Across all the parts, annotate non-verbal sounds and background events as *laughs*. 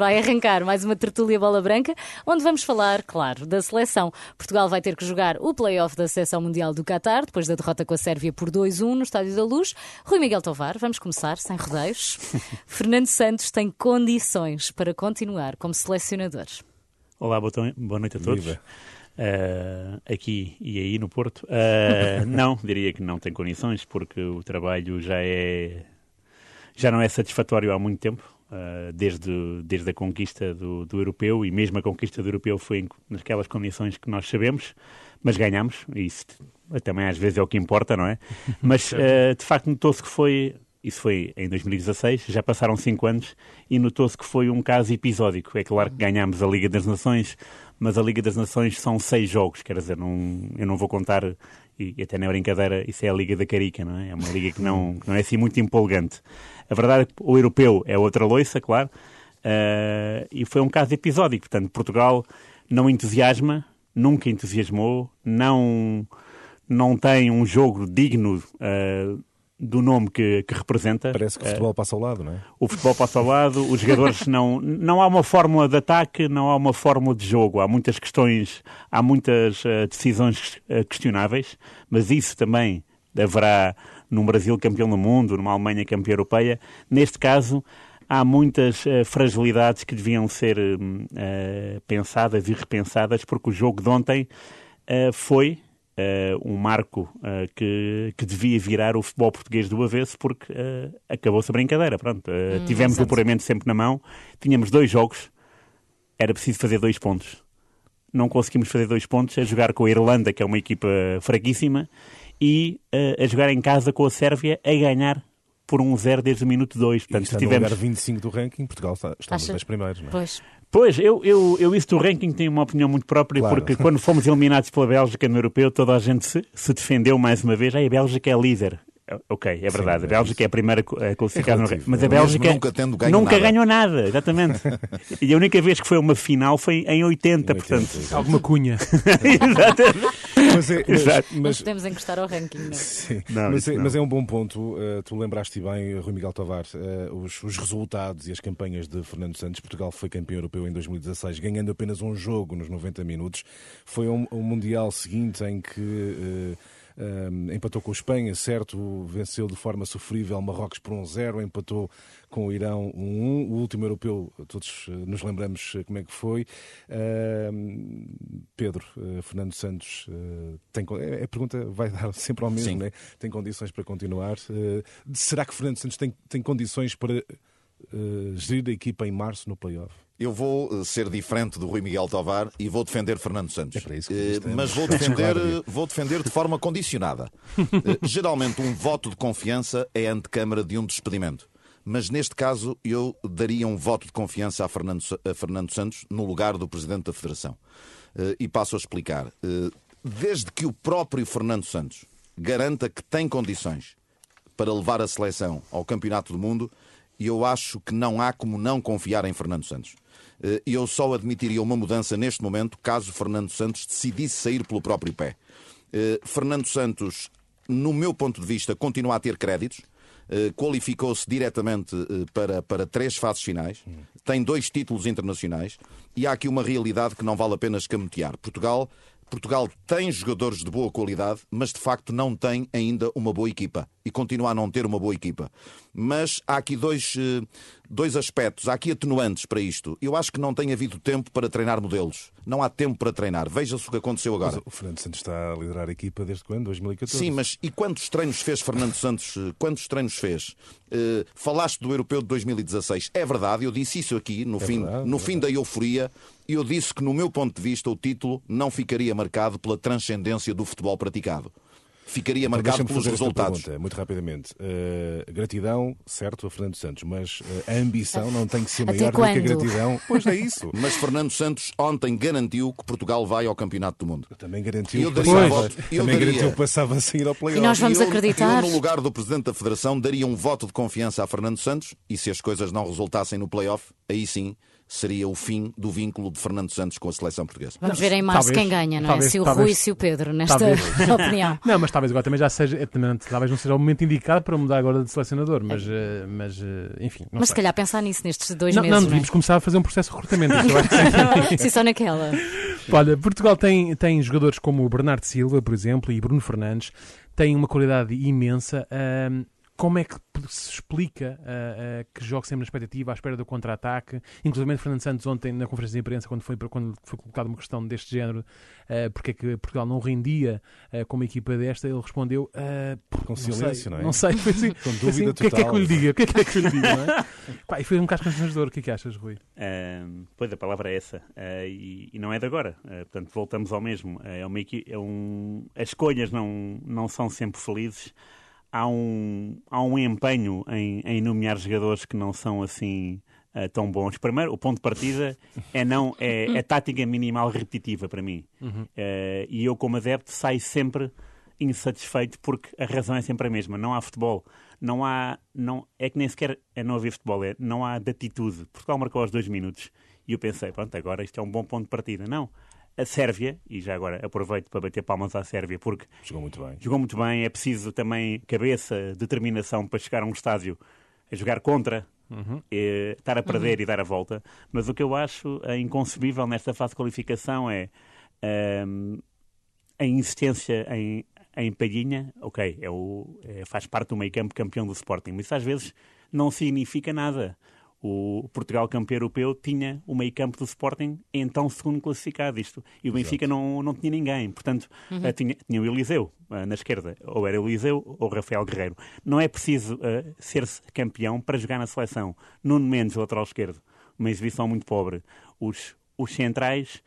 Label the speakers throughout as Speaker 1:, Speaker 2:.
Speaker 1: vai arrancar mais uma tertúlia bola branca, onde vamos falar, claro, da seleção. Portugal vai ter que jogar o play-off da Seleção Mundial do Qatar, depois da derrota com a Sérvia por 2-1 no Estádio da Luz. Rui Miguel Tovar, vamos começar, sem rodeios. *laughs* Fernando Santos tem condições para continuar como selecionador.
Speaker 2: Olá, boa noite a todos. Uh, aqui e aí no Porto. Uh, *laughs* não, diria que não tem condições, porque o trabalho já é já não é satisfatório há muito tempo. Uh, desde, desde a conquista do, do, europeu e mesmo a conquista do europeu foi naquelas condições que nós sabemos, mas ganhamos, e isso também às vezes é o que importa, não é? *laughs* Mas uh, de facto notou-se que foi, isso foi em 2016, já passaram cinco anos, e notou-se que foi um caso episódico. É claro que ganhámos a Liga das Nações, mas a Liga das Nações são seis jogos, quer dizer, não, eu não vou contar, e, e até na brincadeira, isso é a Liga da Carica, não é? É uma liga que não, que não é assim muito empolgante. A verdade é que o europeu é outra loiça, claro, uh, e foi um caso episódico, portanto, Portugal não entusiasma, nunca entusiasmou, não, não tem um jogo digno uh, do nome que, que, representa.
Speaker 3: Parece que o futebol passa ao lado, não é?
Speaker 2: O futebol passa ao lado, os jogadores não. Não há uma fórmula de ataque, não há uma fórmula de jogo. Há muitas questões, há muitas uh, decisões uh, questionáveis, mas isso também haverá num Brasil campeão do mundo, numa Alemanha campeã europeia. Neste caso, há muitas uh, fragilidades que deviam ser pensadas e repensadas, porque o jogo de ontem foi um marco uh, que, que devia virar o futebol português do avesso, porque uh, acabou-se a brincadeira. Pronto, hum, tivemos o puramente sempre na mão, tínhamos dois jogos, era preciso fazer dois pontos. Não conseguimos fazer dois pontos a jogar com a Irlanda, que é uma equipa fraquíssima, e a jogar em casa com a Sérvia a ganhar por um 0 desde o minuto 2.
Speaker 3: Portanto, e está tivemos... no lugar 25 do ranking, Portugal está, está nos 10 primeiros. Não é?
Speaker 1: Pois.
Speaker 2: Pois, eu, eu, eu isso do ranking tenho uma opinião muito própria, claro. porque quando fomos eliminados pela Bélgica no europeu, toda a gente se, se defendeu mais uma vez. Ah, a Bélgica é líder. Ok, é verdade. Sim, a Bélgica é, é a primeira a classificar é no Mas a Bélgica
Speaker 4: nunca, tendo
Speaker 2: ganho nunca nada. ganhou nada, exatamente. *laughs* e a única vez que foi uma final foi em 80, 80 portanto.
Speaker 3: Alguma cunha. *laughs*
Speaker 2: exatamente.
Speaker 1: Mas, é, mas, mas, podemos encostar ao ranking, não é?
Speaker 3: Sim, não, mas, é, mas, é, um bom ponto. Uh, tu lembraste bem, Rui Miguel Tavares, uh, os, os, resultados e as campanhas de Fernando Santos. Portugal foi campeão europeu em 2016, ganhando apenas um jogo nos 90 minutos. Foi um, um Mundial seguinte em que. Uh, um, empatou com a Espanha, certo, venceu de forma sofrível Marrocos por 1-0, um empatou com o Irão 1-1, um, o último europeu, todos eh, nos lembramos eh, como é que foi. Uh, Pedro, uh, Fernando Santos, uh, tem, a pergunta vai *laughs* dar sempre ao mesmo, né? tem condições para continuar. será que Fernando Santos tem, tem condições para gerir a equipa em março no playoff?
Speaker 4: Eu vou eh, ser diferente do Rui Miguel Tovar e vou defender Fernando Santos.
Speaker 3: É para isso que
Speaker 4: uh, mas vou defender, vou defender de forma condicionada. Uh, *laughs* geralmente, um voto de confiança é antecâmara de um despedimento. Mas neste caso, eu daria um voto de confiança a Fernando, a Fernando Santos no lugar do Presidente da Federação. Uh, e passo a explicar. desde que o próprio Fernando Santos garanta que tem condições para levar a seleção ao Campeonato do Mundo, eu acho que não há como não confiar em Fernando Santos. Eh, eu só admitiria uma mudança neste momento caso Fernando Santos decidisse sair pelo próprio pé. Eh, Fernando Santos, no meu ponto de vista, continua a ter créditos. Eh, qualificou-se diretamente para, para três fases finais, tem dois títulos internacionais e há aqui uma realidade que não vale a pena escamotear. Portugal Portugal tem jogadores de boa qualidade, mas de facto não tem ainda uma boa equipa e continua a não ter uma boa equipa. Mas há aqui dois, eh, dois aspectos, há aqui atenuantes para isto. Eu acho que não tem havido tempo para treinar modelos. Não há tempo para treinar. Veja-se o que aconteceu agora. Mas
Speaker 3: o Fernando Santos está a liderar a equipa desde quando? 2014?
Speaker 4: Sim, mas e quantos treinos fez Fernando Santos? Eh, quantos treinos fez? Uh, falaste do Europeu de 2016. É verdade, eu disse isso aqui no, é fim, verdade, no é fim da euforia eu disse que, no meu ponto de vista, o título não ficaria marcado pela transcendência do futebol praticado. Ficaria então, marcado pelos resultados.
Speaker 3: Pergunta, muito rapidamente. Uh, gratidão, certo, a Fernando Santos, mas uh, a ambição não tem que ser maior do que a gratidão. *laughs*
Speaker 4: Pois é isso. Mas Fernando Santos ontem garantiu que Portugal vai ao Campeonato do Mundo.
Speaker 3: Eu também garantiu, eu daria voto, eu também daria, garantiu que passava a sair ao playoff.
Speaker 1: E nós vamos
Speaker 4: eu,
Speaker 1: acreditar.
Speaker 4: Eu, no lugar do Presidente da Federação, daria um voto de confiança a Fernando Santos e se as coisas não resultassem no playoff, aí sim seria o fim do vínculo de Fernando Santos com a seleção portuguesa.
Speaker 1: Vamos ver em março talvez, quem ganha, não é? Talvez, se o talvez, Rui e se o Pedro, nesta *laughs* opinião.
Speaker 5: Não, mas talvez agora também já seja, é, talvez não seja o momento indicado para mudar agora de selecionador, mas, é. mas enfim.
Speaker 1: mas sei. se calhar pensar nisso nestes dois
Speaker 5: não,
Speaker 1: meses. Não,
Speaker 5: é? devíamos começar a fazer um processo de recrutamento. *laughs*
Speaker 1: Sim, só naquela. *laughs*
Speaker 5: Olha, Portugal tem, tem jogadores como o Bernardo Silva, por exemplo, e Bruno Fernandes, têm uma qualidade imensa. Um, como é que se explica uh, uh, que jogue sempre na expectativa, à espera do contra-ataque? Inclusive, Fernando Santos, ontem, na conferência de imprensa, quando foi, quando foi colocada uma questão deste género, uh, porque é que Portugal não rendia uh, com uma equipa desta, ele respondeu.
Speaker 3: Com silêncio,
Speaker 5: não,
Speaker 3: é?
Speaker 5: Não sei, foi assim. *laughs*
Speaker 3: com dúvida
Speaker 5: assim, total. O que é que é que eu lhe diga? O que é que é que eu lhe diga? Não é? *laughs* Pá, e foi um bocado constrangedor. O que é que achas, Rui?
Speaker 2: pois, a palavra é essa. E, e, não é de agora. portanto, voltamos ao mesmo. é uma, é um, as escolhas não, não são sempre felizes há um, há um empenho em, em nomear jogadores que não são assim uh, tão bons. Primeiro, o ponto de partida é não é, é tática minimal repetitiva para mim. Uhum. Uh, e eu, como adepto, saio sempre insatisfeito porque a razão é sempre a mesma. Não há futebol. Não há. Não, é que nem sequer é não haver futebol. É, não há de atitude. Portugal marcou aos dois minutos. E eu pensei, pronto, agora isto é um bom ponto de partida. Não a Sérvia, e já agora aproveito para bater palmas à Sérvia, porque
Speaker 3: jogou muito bem.
Speaker 2: Jogou muito bem, é preciso também cabeça, determinação para chegar a um estádio a jogar contra, uhum. e, estar a perder uhum. e dar a volta. Mas o que eu acho é inconcebível nesta fase de qualificação é um, a insistência em, em Palhinha, ok, é o, é, faz parte do meio campo campeão do Sporting, mas isso às vezes não significa nada o Portugal campeão europeu tinha o meio campo do Sporting então segundo classificado isto. E o Benfica não, não tinha ninguém. Portanto uhum. uh, tinha, tinha o Eliseu uh, na esquerda. Ou era o Eliseu ou o Rafael Guerreiro. Não é preciso uh, ser campeão para jogar na seleção. Nuno Mendes lateral esquerdo. Uma exibição muito pobre. Os, os centrais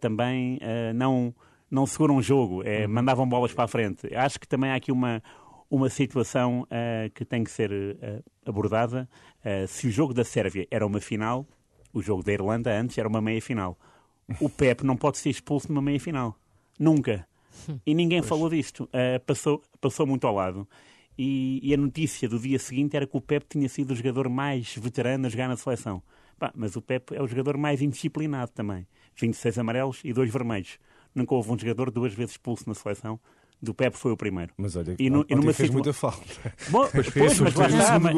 Speaker 2: também não não seguram o jogo. É, uhum. mandavam bolas para a frente. Acho que também há aqui uma uma situação uh, que tem que ser uh, abordada. Uh, se o jogo da Sérvia era uma final, o jogo da Irlanda antes era uma meia-final. O Pep não pode ser expulso numa meia-final. Nunca. E ninguém pois. falou disto. passou, passou muito ao lado. E, e, a notícia do dia seguinte era que o Pep tinha sido o jogador mais veterano a jogar na seleção. mas o Pep é o jogador mais indisciplinado também. 26 amarelos e 2 vermelhos. Nunca houve um jogador duas vezes expulso na seleção do Pepe foi o primeiro.
Speaker 3: Mas olha, e no, e numa fez situa... muita falta.
Speaker 2: Bom, *laughs* pois, pois, mas, lá está, mas,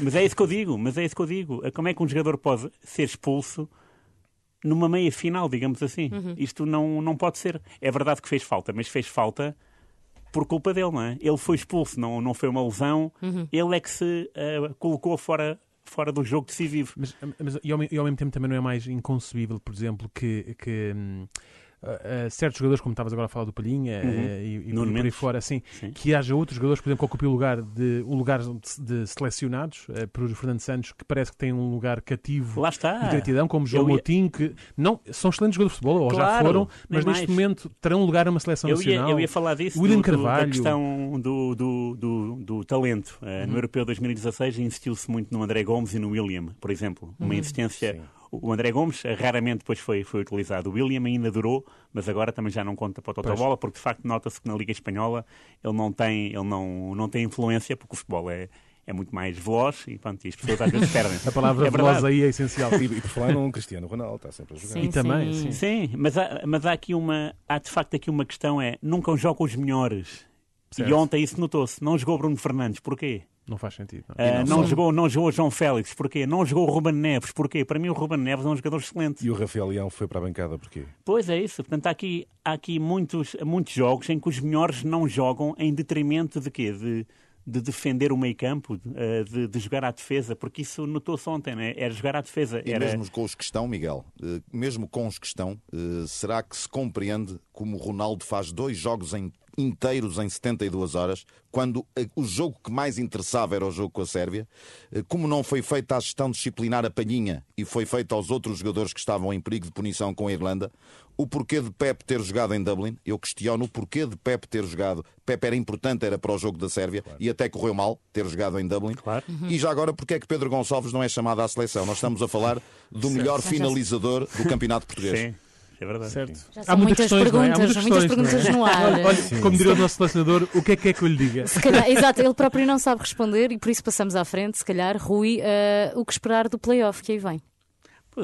Speaker 2: mas, é isso que eu digo, mas é isso que eu digo. Como é que um jogador pode ser expulso numa meia final, digamos assim? Uhum. Isto não, não pode ser. É verdade que fez falta, mas fez falta por culpa dele, não é? Ele foi expulso, não, não foi uma lesão. Uhum. Ele é que se uh, colocou fora fora do jogo decisivo.
Speaker 5: Mas, mas e, ao, e, ao, mesmo tempo também não é mais inconcebível, por exemplo, que, que hum, uh, certos jogadores, como estavas agora a falar do Palhinha uhum. uh, e, e por, aí fora, assim, Sim. que haja outros jogadores, por exemplo, que ocupem o lugar de, o lugar de, de selecionados por Fernando Santos, que parece que tem um lugar cativo
Speaker 2: Lá está.
Speaker 5: de gratidão, como João ia... Moutinho, que não, são excelentes jogadores de futebol, ou claro, já foram, mas neste mais. momento terão lugar numa seleção
Speaker 2: eu
Speaker 5: nacional.
Speaker 2: Ia, eu ia falar disso,
Speaker 5: William
Speaker 2: do,
Speaker 5: Carvalho.
Speaker 2: da questão do, do, do, do talento. Uhum. No Europeu 2016 insistiu-se muito no André Gomes e no William, por exemplo. Uma uhum. insistência... Sim o André Gomes raramente depois foi, foi utilizado. O William ainda durou, mas agora também já não conta para a bola, porque de facto nota-se que na Liga Espanhola ele não tem, ele não, não tem influência, porque o futebol é, é muito mais veloz e, pronto, e as pessoas às vezes perdem. *laughs*
Speaker 5: a palavra
Speaker 2: é
Speaker 5: veloz aí é essencial.
Speaker 3: E, e por falar num Cristiano Ronaldo, está sempre a jogar.
Speaker 5: Sim, e também,
Speaker 2: sim. sim. mas, há, mas há aqui uma, há de facto aqui uma questão é, nunca jogam os melhores. Certo. E ontem isso notou-se. Não jogou Bruno Fernandes. Porquê?
Speaker 5: Não faz sentido.
Speaker 2: Não, uh, não, não jogou, não jogou João Félix, porquê? Não jogou o Ruben Neves, porquê? Para mim o Ruben Neves é um jogador excelente.
Speaker 3: E o Rafael Leão foi para a bancada, porquê?
Speaker 2: Pois é isso. Portanto, há aqui, há aqui muitos, muitos jogos em que os melhores não jogam em detrimento de quê? De, de defender o meio campo, eh, de, de, jogar à defesa, porque isso notou-se ontem, né? era jogar à defesa.
Speaker 4: E mesmo com os que estão, Miguel, eh, mesmo com os que estão, será que se compreende como o Ronaldo faz dois jogos em inteiros em 72 horas, quando eh, o jogo que mais interessava era o jogo com a Sérvia. Eh, como não foi feita a gestão disciplinar a palhinha e foi feita aos outros jogadores que estavam em perigo de punição com a Irlanda, o porquê de Pep ter jogado em Dublin, eu questiono o porquê de Pep ter jogado. Pep era importante, era para o jogo da Sérvia claro. e até correu mal ter jogado em Dublin.
Speaker 2: Claro. Uhum.
Speaker 4: E já agora, porquê é que Pedro Gonçalves não é chamado à seleção? Nós estamos a falar do melhor finalizador do campeonato português.
Speaker 2: Sim é verdade.
Speaker 5: Certo.
Speaker 1: Há muitas, questões, perguntas, é? Há muitas, muitas perguntas no ar.
Speaker 5: Olha, olha como diria o nosso selecionador, o que é que é que eu lhe diga?
Speaker 1: Calhar, exato, ele próprio não sabe responder e por isso passamos à frente, se calhar, Rui, uh, o que esperar do playoff que aí vem.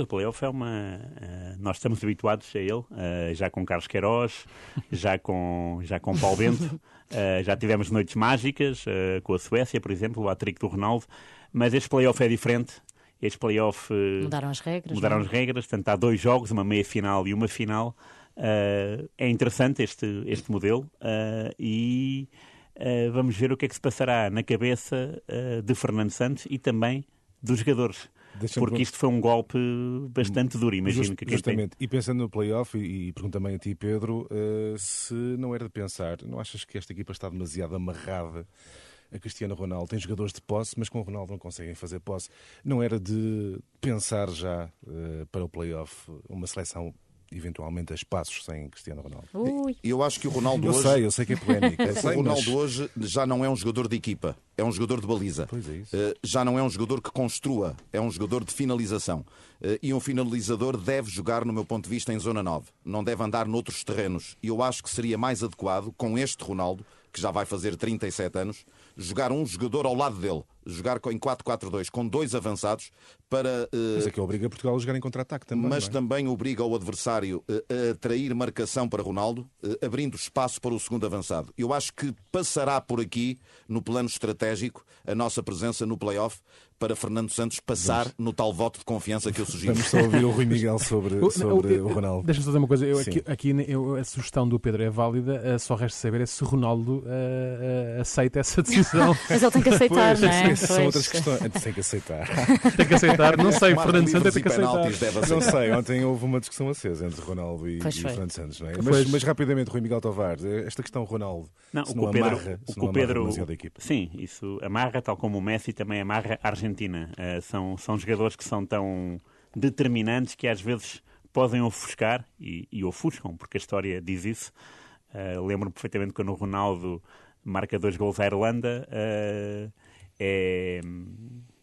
Speaker 2: O playoff é uma. Uh, nós estamos habituados a ele, uh, já com Carlos Queiroz, já com, já com Paulo Bento, uh, *laughs* já tivemos noites mágicas com a Suécia, por exemplo, o atrico do Ronaldo, mas este playoff é diferente. Este playoff.
Speaker 1: mudaram as regras.
Speaker 2: Mudaram não? É? as regras, portanto há dois jogos, uma meia final e uma final. é interessante este, este modelo e vamos ver o que é que se passará na cabeça de Fernando Santos e também dos jogadores. Porque isto foi um golpe bastante duro, imagino Just, que
Speaker 3: Justamente, tem... e pensando no playoff, e, e pergunto também a ti, Pedro, uh, se não era de pensar, não achas que esta equipa está demasiado amarrada a Cristiano Ronaldo? Tem jogadores de posse, mas com o Ronaldo não conseguem fazer posse. Não era de pensar já uh, para o playoff uma seleção eventualmente a espaços sem Cristiano Ronaldo.
Speaker 4: Ui. Eu acho que o Ronaldo
Speaker 3: eu
Speaker 4: hoje.
Speaker 3: Sei, eu sei que é polémico. *laughs*
Speaker 4: o Ronaldo mas... hoje já não é um jogador de equipa, é um jogador de baliza.
Speaker 3: Pois é isso.
Speaker 4: Uh, já não é um jogador que construa, é um jogador de finalização. Uh, e um finalizador deve jogar, no meu ponto de vista, em zona 9. Não deve andar noutros terrenos. E eu acho que seria mais adequado, com este Ronaldo, que já vai fazer 37 anos, jogar um jogador ao lado dele, jogar em 4-4-2 com dois avançados para.
Speaker 3: Uh, mas é que obriga Portugal a jogar em contra-ataque também.
Speaker 4: Mas é? também obriga o adversário uh, a atrair marcação para Ronaldo, uh, abrindo espaço para o segundo avançado. Eu acho que passará por aqui, no plano estratégico, a nossa presença no play-off para Fernando Santos passar Vamos. no tal voto de confiança que eu sugiro.
Speaker 3: Vamos só ouvir o Rui Miguel sobre, *laughs* sobre o, o, Ronaldo.
Speaker 5: Deixa-me só dizer uma coisa. Eu, aqui, aqui eu, a sugestão do Pedro é válida, uh, só resta saber é se o Ronaldo uh, uh, aceita essa decisão. *laughs*
Speaker 1: Mas ele tem que aceitar, pois, não é?
Speaker 3: Essas são outras questões. Tem que aceitar. *laughs*
Speaker 5: tem que aceitar. Não sei, Fernando Santos tem que aceitar.
Speaker 3: Não sei, ontem houve uma discussão acesa entre Ronaldo e, e Fernando Santos, não é? Mas, mas, rapidamente, Rui Miguel Tovar, esta questão Ronaldo, não, se o não Pedro, amarra, o não Pedro,
Speaker 2: Sim, isso amarra, tal como o Messi também amarra a Argentina. Uh, são, são jogadores que são tão determinantes que às vezes podem ofuscar e, e ofuscam, porque a história diz isso. Uh, Lembro-me perfeitamente quando o Ronaldo marca dois gols à Irlanda, uh, é,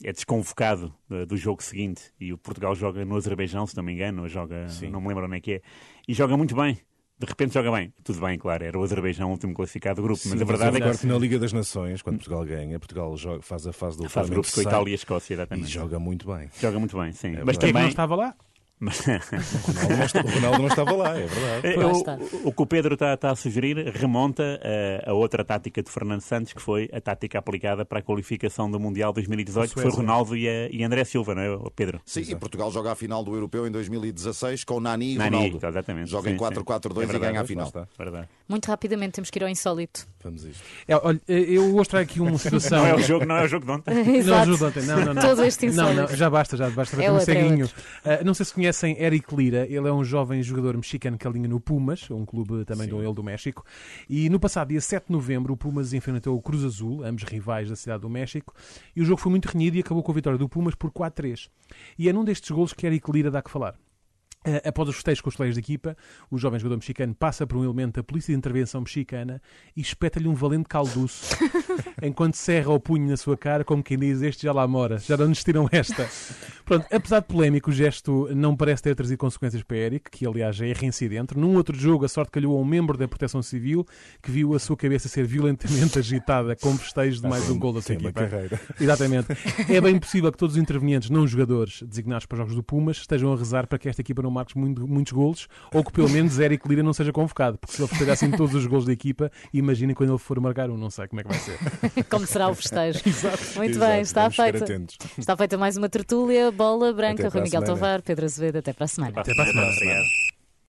Speaker 2: é desconvocado do, do, jogo seguinte e o Portugal joga no Azerbaijão, se não me engano, joga, Sim. não me lembro onde é que é, e joga muito bem de repente joga bem. Tudo bem, claro, era o Azerbaijão o último classificado do grupo, Sim, mas a verdade
Speaker 3: mas
Speaker 2: é que.
Speaker 3: na Liga das Nações, quando Portugal ganha, Portugal joga, faz a fase do
Speaker 2: Faz o grupo com a Itália e a Escócia, exatamente.
Speaker 3: E joga muito bem.
Speaker 2: Joga muito bem, sim.
Speaker 5: É mas também... Quem não estava lá?
Speaker 3: O, Ronaldo não, estava lá, é verdade.
Speaker 2: É, o, o, que o Pedro está, está a sugerir remonta a, a, outra tática de Fernando Santos, que foi a tática aplicada para a qualificação do Mundial 2018, que foi Ronaldo e, a, e André Silva, não é, Pedro?
Speaker 4: Sim, Exato. e Portugal joga a final do Europeu em 2016 com Nani e Nani, Ronaldo.
Speaker 2: Exatamente.
Speaker 4: Joga sim, em 4-4-2 é e ganha a final.
Speaker 2: Verdade.
Speaker 1: Muito rapidamente temos que ir ao insólito.
Speaker 3: Vamos isto.
Speaker 5: É, olha, eu vou aqui uma situação.
Speaker 2: não é o jogo, não é o jogo de ontem. *laughs*
Speaker 5: não é o jogo de ontem. Não, não, não.
Speaker 1: Todo este insólito.
Speaker 5: Não, não, já basta, já basta. É um ceguinho. Uh, não sei se conhecem Eric Lee ele é um jovem jogador mexicano que alinha no Pumas, um clube também Sim. do ele do México. E no passado dia 7 de novembro, o Pumas enfrentou o Cruz Azul, ambos rivais da cidade do México, e o jogo foi muito renhido e acabou com a vitória do Pumas por 4-3. E é num destes golos que Eric Lira dá que falar. Uh, após os festejos com os colegas de equipa, o jovem jogador mexicano passa por um elemento da Polícia de Intervenção Mexicana e espeta-lhe um valente calduço, *laughs* enquanto serra o punho na sua cara, como quem diz: Este já lá mora, já não nos tiram esta. Pronto, apesar de polémico, o gesto não parece ter trazido consequências para Eric, que aliás é reincidente. Num outro jogo, a sorte calhou a um membro da Proteção Civil que viu a sua cabeça ser violentamente agitada com festejos de mais um gol da sua equipa.
Speaker 3: Carreira.
Speaker 5: Exatamente. É bem possível que todos os intervenientes não jogadores designados para os jogos do Pumas estejam a rezar para que esta equipa não não marques muito, muitos golos, ou que pelo menos Eric Lira não seja convocado, porque se ele festejar assim todos os golos da equipa, imaginem quando ele for marcar um, não sei como é que vai ser. *laughs*
Speaker 1: como será o festejo. *laughs*
Speaker 5: Exato.
Speaker 1: Muito Exato. bem, está feita. Está feita mais uma tertúlia, bola branca, Rui Miguel Tovar, Pedro Azevedo, até para a semana.
Speaker 5: Até para a semana. Obrigado.